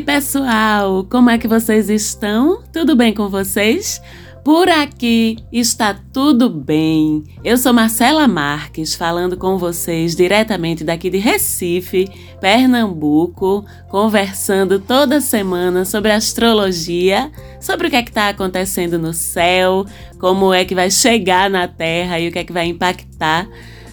Ei, pessoal, como é que vocês estão? Tudo bem com vocês? Por aqui está tudo bem. Eu sou Marcela Marques, falando com vocês diretamente daqui de Recife, Pernambuco, conversando toda semana sobre astrologia, sobre o que é que está acontecendo no céu, como é que vai chegar na Terra e o que é que vai impactar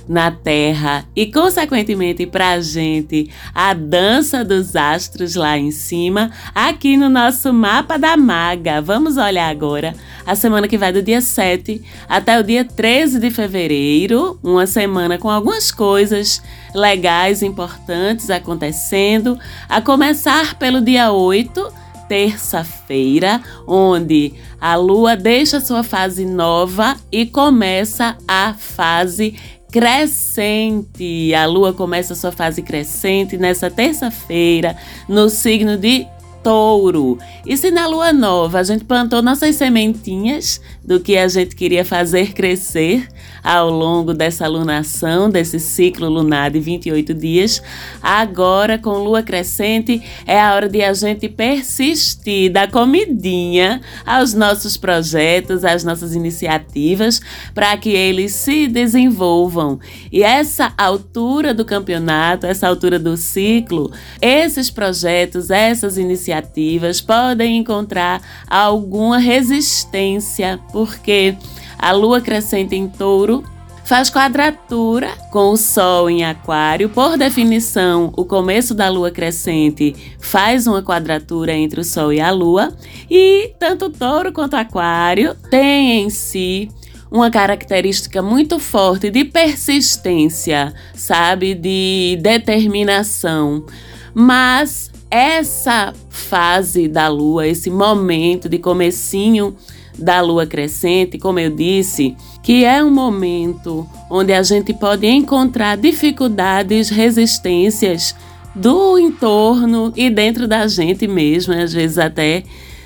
na Terra e, consequentemente, para a gente, a dança dos astros lá em cima, aqui no nosso mapa da maga. Vamos olhar agora a semana que vai do dia 7 até o dia 13 de fevereiro, uma semana com algumas coisas legais, importantes acontecendo, a começar pelo dia 8 terça-feira, onde a lua deixa sua fase nova e começa a fase crescente. A lua começa sua fase crescente nessa terça-feira, no signo de touro. E se na lua nova a gente plantou nossas sementinhas do que a gente queria fazer crescer ao longo dessa lunação, desse ciclo lunar de 28 dias, agora com lua crescente é a hora de a gente persistir, dar comidinha aos nossos projetos, às nossas iniciativas, para que eles se desenvolvam. E essa altura do campeonato, essa altura do ciclo, esses projetos, essas iniciativas iniciativas podem encontrar alguma resistência, porque a lua crescente em touro faz quadratura com o Sol em Aquário. Por definição, o começo da lua crescente faz uma quadratura entre o Sol e a Lua, e tanto Touro quanto Aquário têm em si uma característica muito forte de persistência, sabe? De determinação. Mas essa fase da lua, esse momento de comecinho da lua crescente, como eu disse, que é um momento onde a gente pode encontrar dificuldades, resistências do entorno e dentro da gente mesmo, às vezes até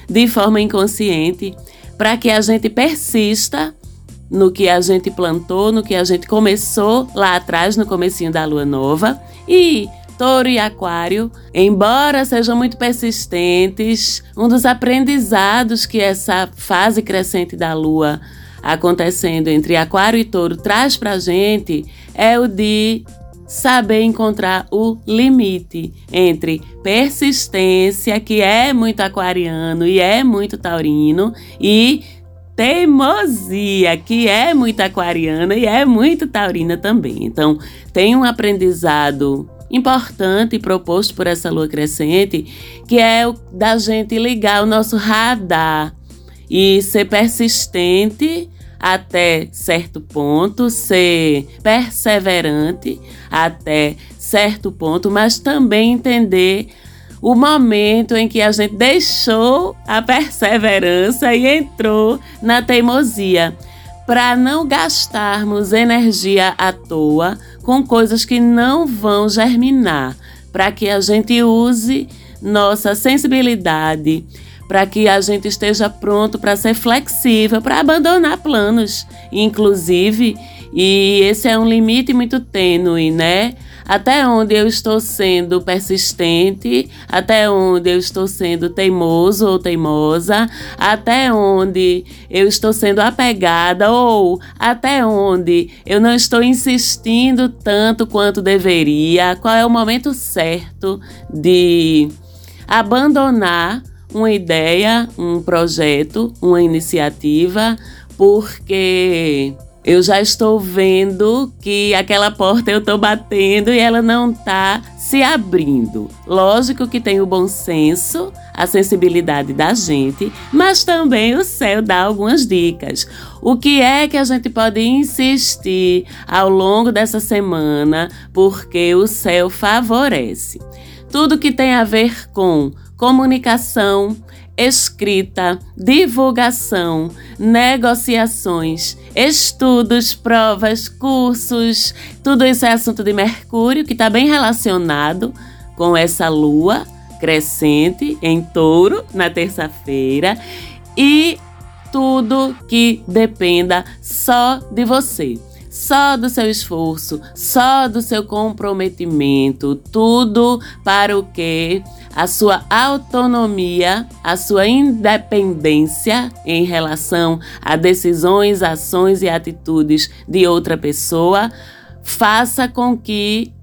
de forma inconsciente, para que a gente persista no que a gente plantou, no que a gente começou lá atrás no comecinho da lua nova e Touro e Aquário, embora sejam muito persistentes, um dos aprendizados que essa fase crescente da Lua acontecendo entre Aquário e Touro traz para a gente é o de saber encontrar o limite entre persistência, que é muito aquariano e é muito taurino, e teimosia, que é muito aquariana e é muito taurina também. Então, tem um aprendizado importante proposto por essa lua crescente, que é o da gente ligar o nosso radar e ser persistente até certo ponto, ser perseverante até certo ponto, mas também entender o momento em que a gente deixou a perseverança e entrou na teimosia, para não gastarmos energia à toa com coisas que não vão germinar, para que a gente use nossa sensibilidade, para que a gente esteja pronto para ser flexível, para abandonar planos, inclusive, e esse é um limite muito tênue, né? Até onde eu estou sendo persistente, até onde eu estou sendo teimoso ou teimosa, até onde eu estou sendo apegada ou até onde eu não estou insistindo tanto quanto deveria, qual é o momento certo de abandonar uma ideia, um projeto, uma iniciativa, porque eu já estou vendo que aquela porta eu estou batendo e ela não está se abrindo. Lógico que tem o bom senso, a sensibilidade da gente, mas também o céu dá algumas dicas. O que é que a gente pode insistir ao longo dessa semana, porque o céu favorece? Tudo que tem a ver com comunicação, escrita, divulgação, negociações, estudos, provas, cursos, tudo isso é assunto de Mercúrio, que está bem relacionado com essa lua crescente em touro na terça-feira e tudo que dependa só de você. Só do seu esforço, só do seu comprometimento, tudo para o que a sua autonomia, a sua independência em relação a decisões, ações e atitudes de outra pessoa, faça com que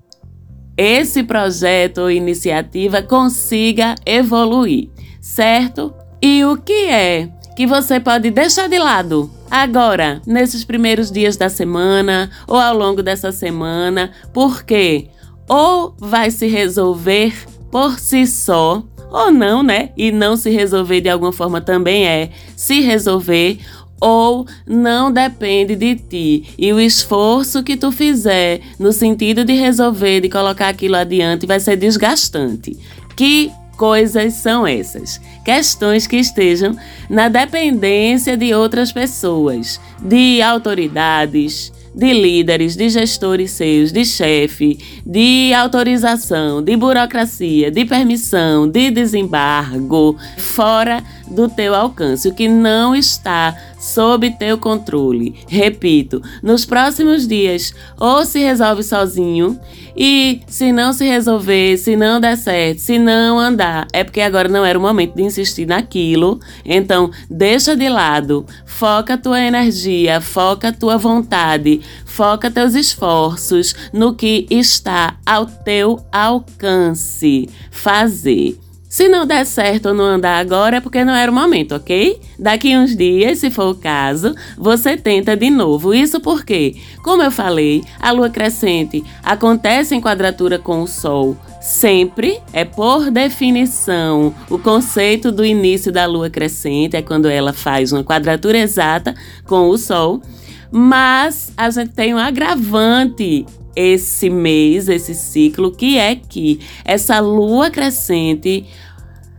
esse projeto ou iniciativa consiga evoluir, certo? E o que é que você pode deixar de lado agora, nesses primeiros dias da semana ou ao longo dessa semana, porque ou vai se resolver por si só, ou não, né? E não se resolver de alguma forma também é se resolver, ou não depende de ti. E o esforço que tu fizer no sentido de resolver, de colocar aquilo adiante, vai ser desgastante. Que coisas são essas? Questões que estejam na dependência de outras pessoas, de autoridades, de líderes, de gestores seus, de chefe, de autorização, de burocracia, de permissão, de desembargo, fora do teu alcance, o que não está sob teu controle. Repito, nos próximos dias, ou se resolve sozinho, e se não se resolver, se não der certo, se não andar, é porque agora não era o momento de insistir naquilo. Então, deixa de lado, foca tua energia, foca tua vontade, foca teus esforços no que está ao teu alcance fazer. Se não der certo ou não andar agora é porque não era o momento, ok? Daqui uns dias, se for o caso, você tenta de novo. Isso porque, como eu falei, a lua crescente acontece em quadratura com o Sol. Sempre é por definição. O conceito do início da lua crescente é quando ela faz uma quadratura exata com o Sol. Mas a gente tem um agravante esse mês, esse ciclo, que é que essa lua crescente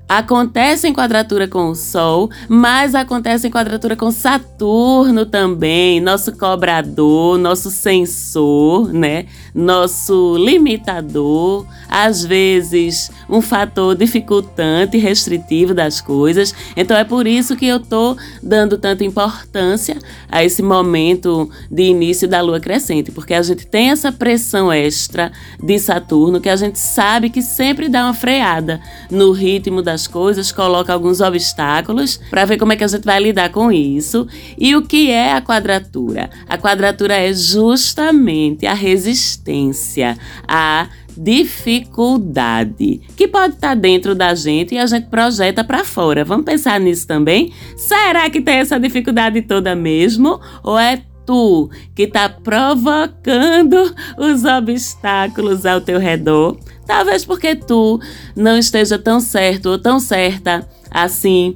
acontece em quadratura com o Sol, mas acontece em quadratura com Saturno também, nosso cobrador, nosso sensor, né? Nosso limitador, às vezes um fator dificultante, restritivo das coisas. Então é por isso que eu tô dando tanta importância a esse momento de início da lua crescente, porque a gente tem essa pressão extra de Saturno que a gente sabe que sempre dá uma freada no ritmo das coisas, coloca alguns obstáculos para ver como é que a gente vai lidar com isso. E o que é a quadratura? A quadratura é justamente a resistência, a dificuldade que pode estar dentro da gente e a gente projeta para fora. Vamos pensar nisso também? Será que tem essa dificuldade toda mesmo ou é tu que está provocando os obstáculos ao teu redor? Talvez porque tu não esteja tão certo ou tão certa assim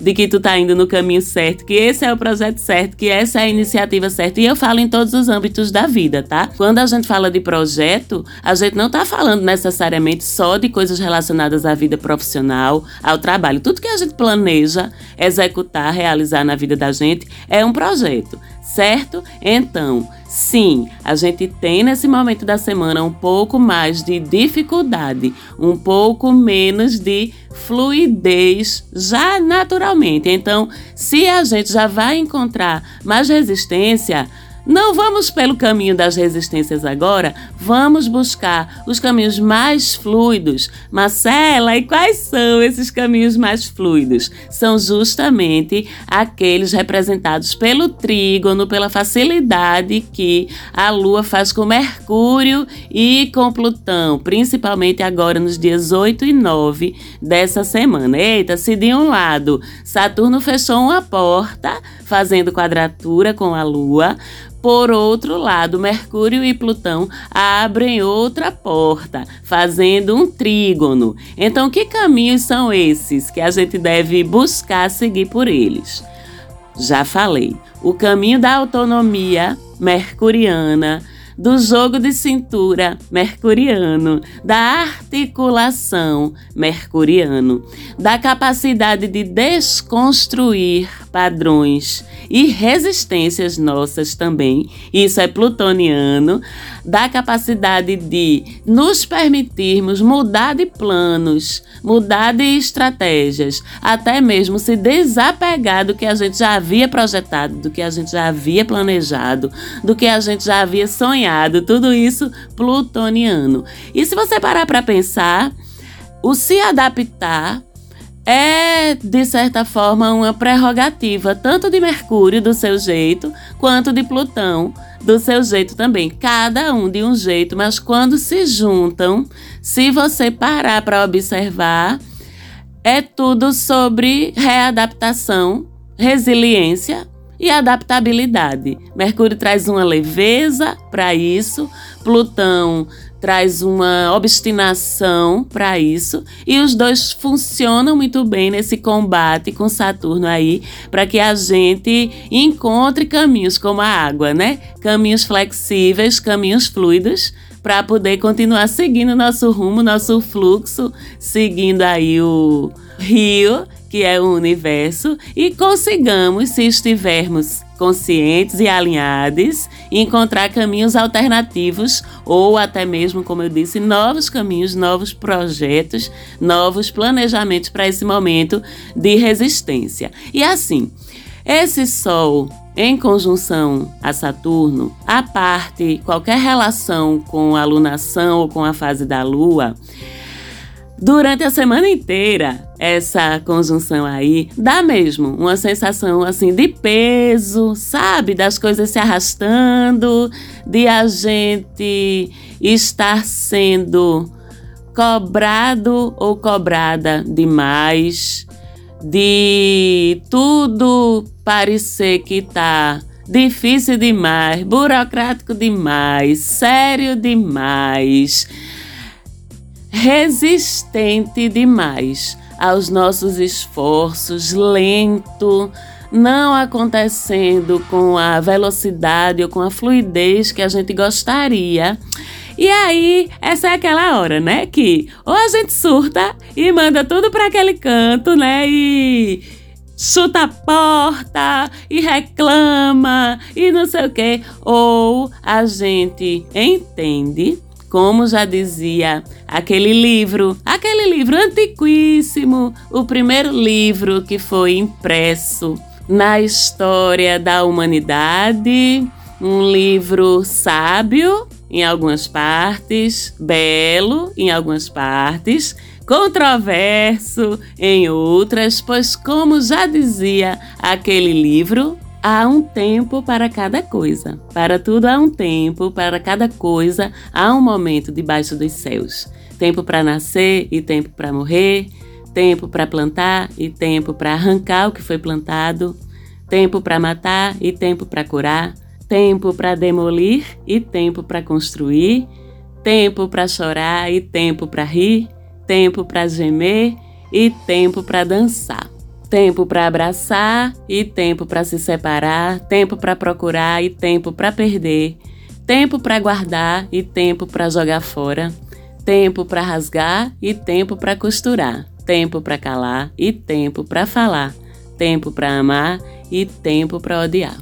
de que tu tá indo no caminho certo, que esse é o projeto certo, que essa é a iniciativa certa. E eu falo em todos os âmbitos da vida, tá? Quando a gente fala de projeto, a gente não tá falando necessariamente só de coisas relacionadas à vida profissional, ao trabalho. Tudo que a gente planeja executar, realizar na vida da gente é um projeto certo? Então, sim, a gente tem nesse momento da semana um pouco mais de dificuldade, um pouco menos de fluidez já naturalmente. Então, se a gente já vai encontrar mais resistência, não vamos pelo caminho das resistências agora, vamos buscar os caminhos mais fluidos. Marcela, e quais são esses caminhos mais fluidos? São justamente aqueles representados pelo trígono, pela facilidade que a Lua faz com Mercúrio e com Plutão, principalmente agora nos dias 8 e 9 dessa semana. Eita, se de um lado Saturno fechou uma porta, fazendo quadratura com a Lua, por outro lado, Mercúrio e Plutão abrem outra porta, fazendo um trígono. Então, que caminhos são esses que a gente deve buscar seguir por eles? Já falei, o caminho da autonomia mercuriana, do jogo de cintura mercuriano, da articulação mercuriano, da capacidade de desconstruir padrões e resistências nossas também. Isso é plutoniano, da capacidade de nos permitirmos mudar de planos, mudar de estratégias, até mesmo se desapegar do que a gente já havia projetado, do que a gente já havia planejado, do que a gente já havia sonhado, tudo isso plutoniano. E se você parar para pensar, o se adaptar é, de certa forma, uma prerrogativa tanto de Mercúrio, do seu jeito, quanto de Plutão, do seu jeito também. Cada um de um jeito, mas quando se juntam, se você parar para observar, é tudo sobre readaptação, resiliência e adaptabilidade. Mercúrio traz uma leveza para isso, Plutão traz uma obstinação para isso e os dois funcionam muito bem nesse combate com Saturno aí para que a gente encontre caminhos como a água, né? Caminhos flexíveis, caminhos fluidos para poder continuar seguindo nosso rumo, nosso fluxo, seguindo aí o rio que é o universo e consigamos, se estivermos conscientes e alinhados, encontrar caminhos alternativos ou até mesmo, como eu disse, novos caminhos, novos projetos, novos planejamentos para esse momento de resistência. E assim, esse Sol em conjunção a Saturno, a parte qualquer relação com a lunação ou com a fase da Lua, Durante a semana inteira, essa conjunção aí dá mesmo uma sensação assim de peso, sabe? Das coisas se arrastando, de a gente estar sendo cobrado ou cobrada demais, de tudo parecer que tá difícil demais, burocrático demais, sério demais resistente demais aos nossos esforços, lento, não acontecendo com a velocidade ou com a fluidez que a gente gostaria. E aí, essa é aquela hora, né? Que ou a gente surta e manda tudo para aquele canto, né? E chuta a porta e reclama e não sei o quê. Ou a gente entende como já dizia aquele livro, aquele livro antiquíssimo, o primeiro livro que foi impresso na história da humanidade, um livro sábio em algumas partes, belo em algumas partes, controverso em outras, pois, como já dizia aquele livro, Há um tempo para cada coisa. Para tudo há um tempo, para cada coisa há um momento debaixo dos céus. Tempo para nascer e tempo para morrer, tempo para plantar e tempo para arrancar o que foi plantado, tempo para matar e tempo para curar, tempo para demolir e tempo para construir, tempo para chorar e tempo para rir, tempo para gemer e tempo para dançar. Tempo para abraçar e tempo para se separar, tempo para procurar e tempo para perder, tempo para guardar e tempo para jogar fora, tempo para rasgar e tempo para costurar, tempo para calar e tempo para falar, tempo para amar e tempo para odiar.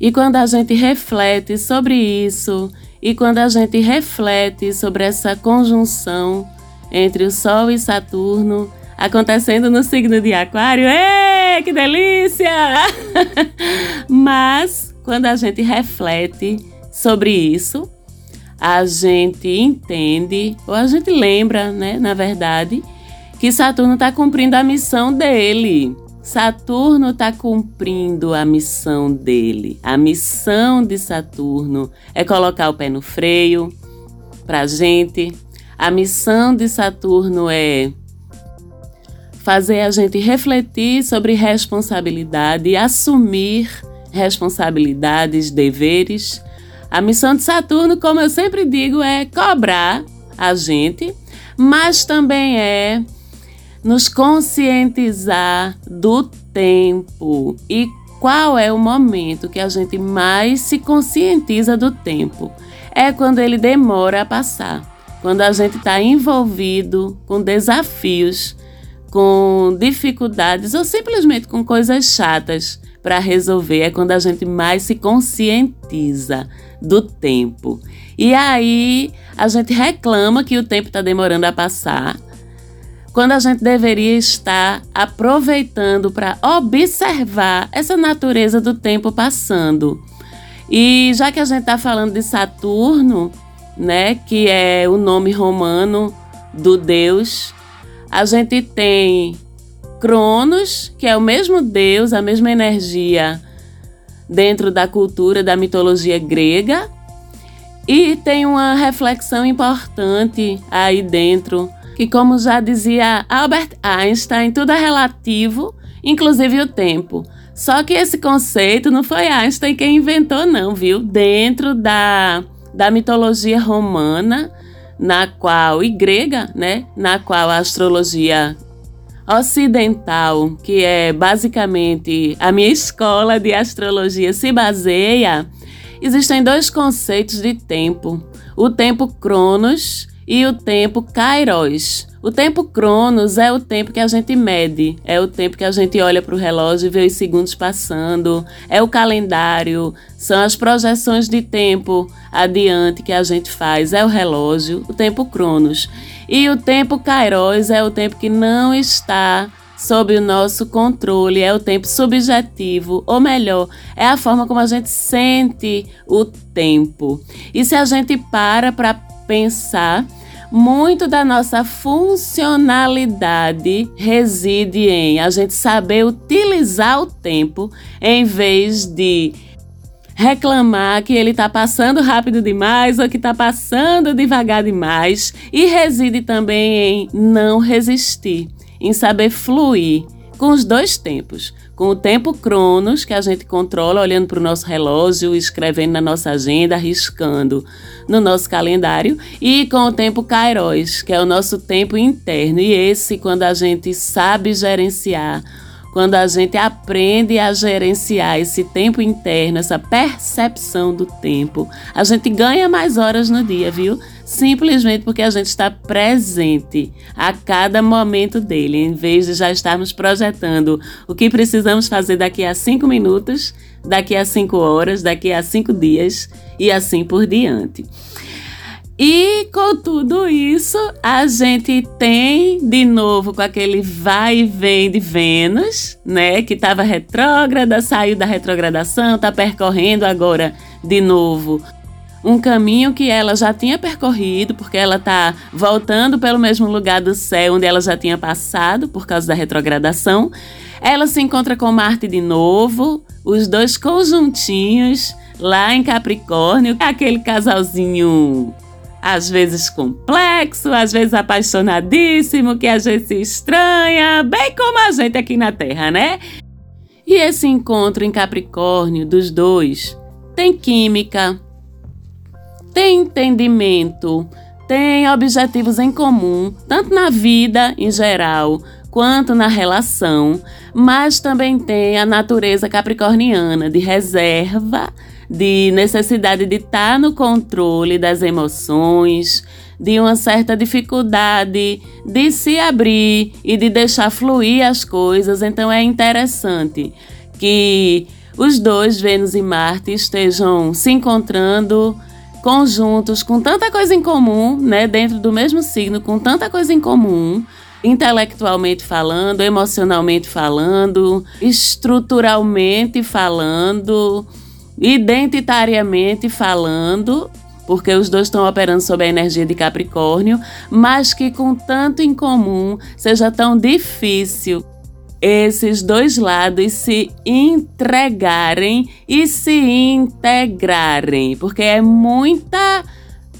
E quando a gente reflete sobre isso, e quando a gente reflete sobre essa conjunção entre o Sol e Saturno, acontecendo no signo de Aquário. Ê, que delícia! Mas quando a gente reflete sobre isso, a gente entende, ou a gente lembra, né, na verdade, que Saturno está cumprindo a missão dele. Saturno está cumprindo a missão dele. A missão de Saturno é colocar o pé no freio para a gente. A missão de Saturno é fazer a gente refletir sobre responsabilidade e assumir responsabilidades, deveres. A missão de Saturno, como eu sempre digo, é cobrar a gente, mas também é nos conscientizar do tempo e qual é o momento que a gente mais se conscientiza do tempo. É quando ele demora a passar, quando a gente está envolvido com desafios com dificuldades ou simplesmente com coisas chatas para resolver. É quando a gente mais se conscientiza do tempo. E aí a gente reclama que o tempo está demorando a passar, quando a gente deveria estar aproveitando para observar essa natureza do tempo passando. E já que a gente está falando de Saturno, né, que é o nome romano do deus a gente tem Cronos, que é o mesmo deus, a mesma energia dentro da cultura da mitologia grega. E tem uma reflexão importante aí dentro, que como já dizia Albert Einstein, tudo é relativo, inclusive o tempo. Só que esse conceito não foi Einstein quem inventou, não, viu? Dentro da, da mitologia romana, na qual e grega, né, na qual a astrologia ocidental, que é basicamente a minha escola de astrologia se baseia, existem dois conceitos de tempo: o tempo Cronos e o tempo Kairos. O tempo Cronos é o tempo que a gente mede, é o tempo que a gente olha para o relógio e vê os segundos passando, é o calendário, são as projeções de tempo adiante que a gente faz, é o relógio, o tempo Cronos. E o tempo Kairos é o tempo que não está sob o nosso controle, é o tempo subjetivo, ou melhor, é a forma como a gente sente o tempo. E se a gente para para pensar, muito da nossa funcionalidade reside em a gente saber utilizar o tempo em vez de reclamar que ele está passando rápido demais ou que está passando devagar demais. E reside também em não resistir, em saber fluir com os dois tempos, com o tempo Cronos, que a gente controla olhando para o nosso relógio, escrevendo na nossa agenda, riscando no nosso calendário, e com o tempo Kairos, que é o nosso tempo interno. E esse, quando a gente sabe gerenciar, quando a gente aprende a gerenciar esse tempo interno, essa percepção do tempo, a gente ganha mais horas no dia, viu? simplesmente porque a gente está presente a cada momento dele, em vez de já estarmos projetando o que precisamos fazer daqui a cinco minutos, daqui a cinco horas, daqui a cinco dias e assim por diante. E com tudo isso, a gente tem de novo com aquele vai e vem de Vênus, né? Que estava retrógrada, saiu da retrogradação, está percorrendo agora de novo um caminho que ela já tinha percorrido, porque ela está voltando pelo mesmo lugar do céu onde ela já tinha passado por causa da retrogradação. Ela se encontra com Marte de novo, os dois conjuntinhos lá em Capricórnio, aquele casalzinho às vezes complexo, às vezes apaixonadíssimo, que a gente se estranha, bem como a gente aqui na Terra, né? E esse encontro em Capricórnio dos dois tem química, tem entendimento, tem objetivos em comum, tanto na vida em geral quanto na relação, mas também tem a natureza capricorniana de reserva, de necessidade de estar no controle das emoções, de uma certa dificuldade de se abrir e de deixar fluir as coisas. Então é interessante que os dois, Vênus e Marte, estejam se encontrando conjuntos com tanta coisa em comum, né, dentro do mesmo signo, com tanta coisa em comum, intelectualmente falando, emocionalmente falando, estruturalmente falando, identitariamente falando, porque os dois estão operando sob a energia de Capricórnio, mas que com tanto em comum seja tão difícil esses dois lados se entregarem e se integrarem, porque é muita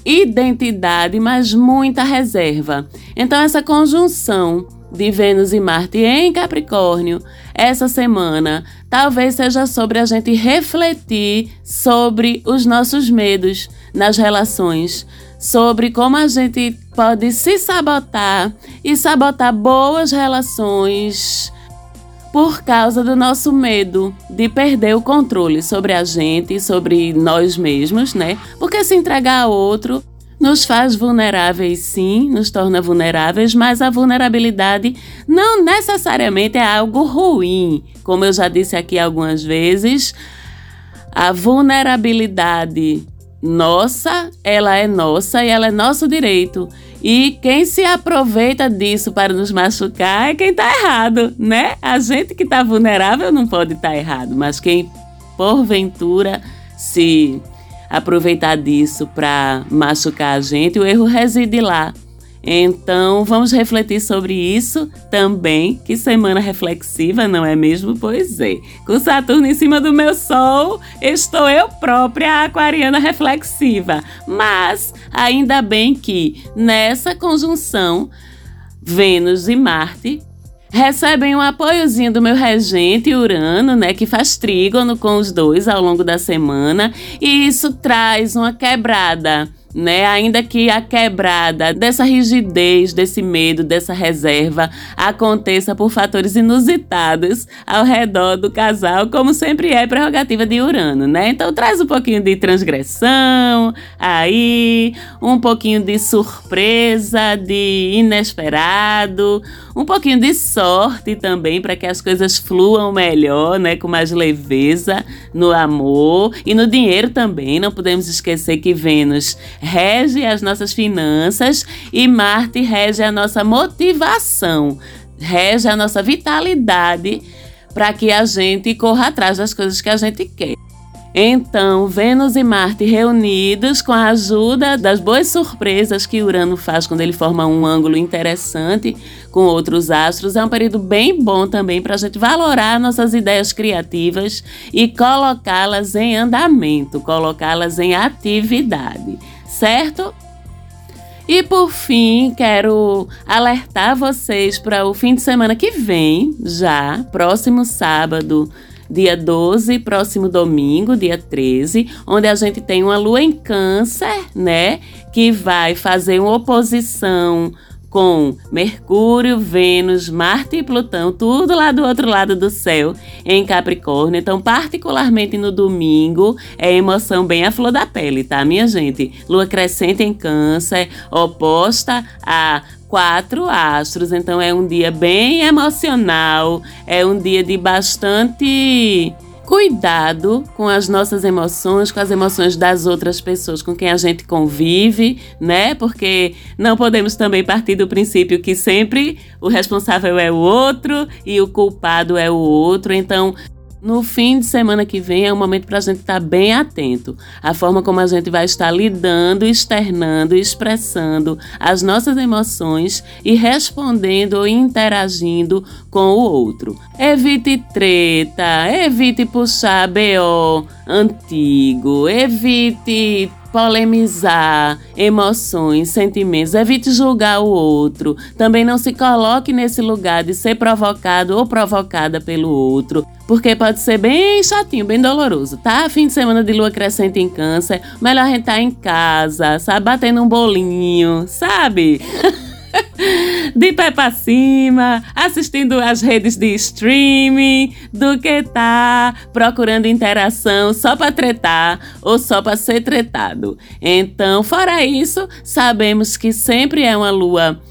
identidade, mas muita reserva. Então, essa conjunção de Vênus e Marte em Capricórnio essa semana talvez seja sobre a gente refletir sobre os nossos medos nas relações, sobre como a gente pode se sabotar e sabotar boas relações por causa do nosso medo de perder o controle sobre a gente, sobre nós mesmos, né? Porque se entregar a outro nos faz vulneráveis, sim, nos torna vulneráveis, mas a vulnerabilidade não necessariamente é algo ruim. Como eu já disse aqui algumas vezes, a vulnerabilidade nossa, ela é nossa e ela é nosso direito. E quem se aproveita disso para nos machucar é quem está errado, né? A gente que está vulnerável não pode estar tá errado, mas quem porventura se aproveitar disso para machucar a gente, o erro reside lá. Então, vamos refletir sobre isso também. Que semana reflexiva, não é mesmo? Pois é. Com Saturno em cima do meu Sol, estou eu própria aquariana reflexiva. Mas, ainda bem que nessa conjunção, Vênus e Marte recebem um apoiozinho do meu regente Urano, né, que faz trígono com os dois ao longo da semana, e isso traz uma quebrada né? Ainda que a quebrada dessa rigidez, desse medo, dessa reserva aconteça por fatores inusitados ao redor do casal, como sempre é prerrogativa de Urano, né? Então traz um pouquinho de transgressão aí, um pouquinho de surpresa, de inesperado, um pouquinho de sorte também para que as coisas fluam melhor, né, com mais leveza no amor e no dinheiro também. Não podemos esquecer que Vênus rege as nossas finanças e Marte rege a nossa motivação, rege a nossa vitalidade para que a gente corra atrás das coisas que a gente quer. Então, Vênus e Marte reunidos com a ajuda das boas surpresas que Urano faz quando ele forma um ângulo interessante com outros astros, é um período bem bom também para a gente valorar nossas ideias criativas e colocá-las em andamento, colocá-las em atividade, certo? E por fim, quero alertar vocês para o fim de semana que vem, já, próximo sábado dia 12, próximo domingo, dia 13, onde a gente tem uma lua em Câncer, né? Que vai fazer uma oposição com Mercúrio, Vênus, Marte e Plutão, tudo lá do outro lado do céu, em Capricórnio. Então, particularmente no domingo, é emoção bem à flor da pele, tá, minha gente? Lua crescente em Câncer, oposta a quatro astros. Então é um dia bem emocional, é um dia de bastante cuidado com as nossas emoções, com as emoções das outras pessoas com quem a gente convive, né? Porque não podemos também partir do princípio que sempre o responsável é o outro e o culpado é o outro. Então, no fim de semana que vem é um momento para a gente estar tá bem atento. A forma como a gente vai estar lidando, externando, expressando as nossas emoções e respondendo ou interagindo com o outro. Evite treta, evite puxar BO antigo, evite polemizar emoções, sentimentos, evite julgar o outro. Também não se coloque nesse lugar de ser provocado ou provocada pelo outro, porque pode ser bem chatinho, bem doloroso, tá? Fim de semana de lua crescente em câncer, melhor a gente estar tá em casa, sabe? Batendo um bolinho, sabe? de pé pra cima, assistindo as redes de streaming, do que tá procurando interação só para tretar ou só para ser tretado. Então, fora isso, sabemos que sempre é uma lua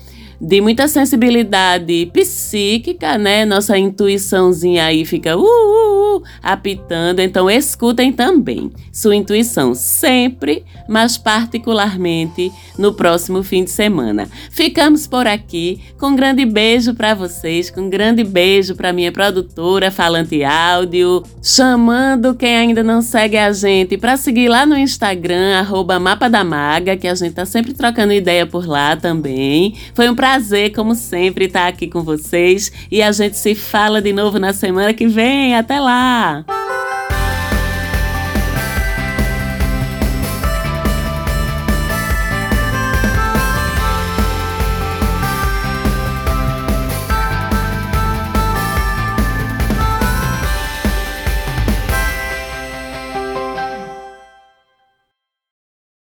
de muita sensibilidade psíquica, né? Nossa intuiçãozinha aí fica uh, uh, uh, apitando. Então, escutem também sua intuição sempre, mas particularmente no próximo fim de semana. Ficamos por aqui com um grande beijo para vocês, com um grande beijo para minha produtora Falante Áudio, chamando quem ainda não segue a gente para seguir lá no Instagram, arroba Mapa da Maga, que a gente tá sempre trocando ideia por lá também. Foi um prazer prazer, como sempre, estar aqui com vocês e a gente se fala de novo na semana que vem. Até lá!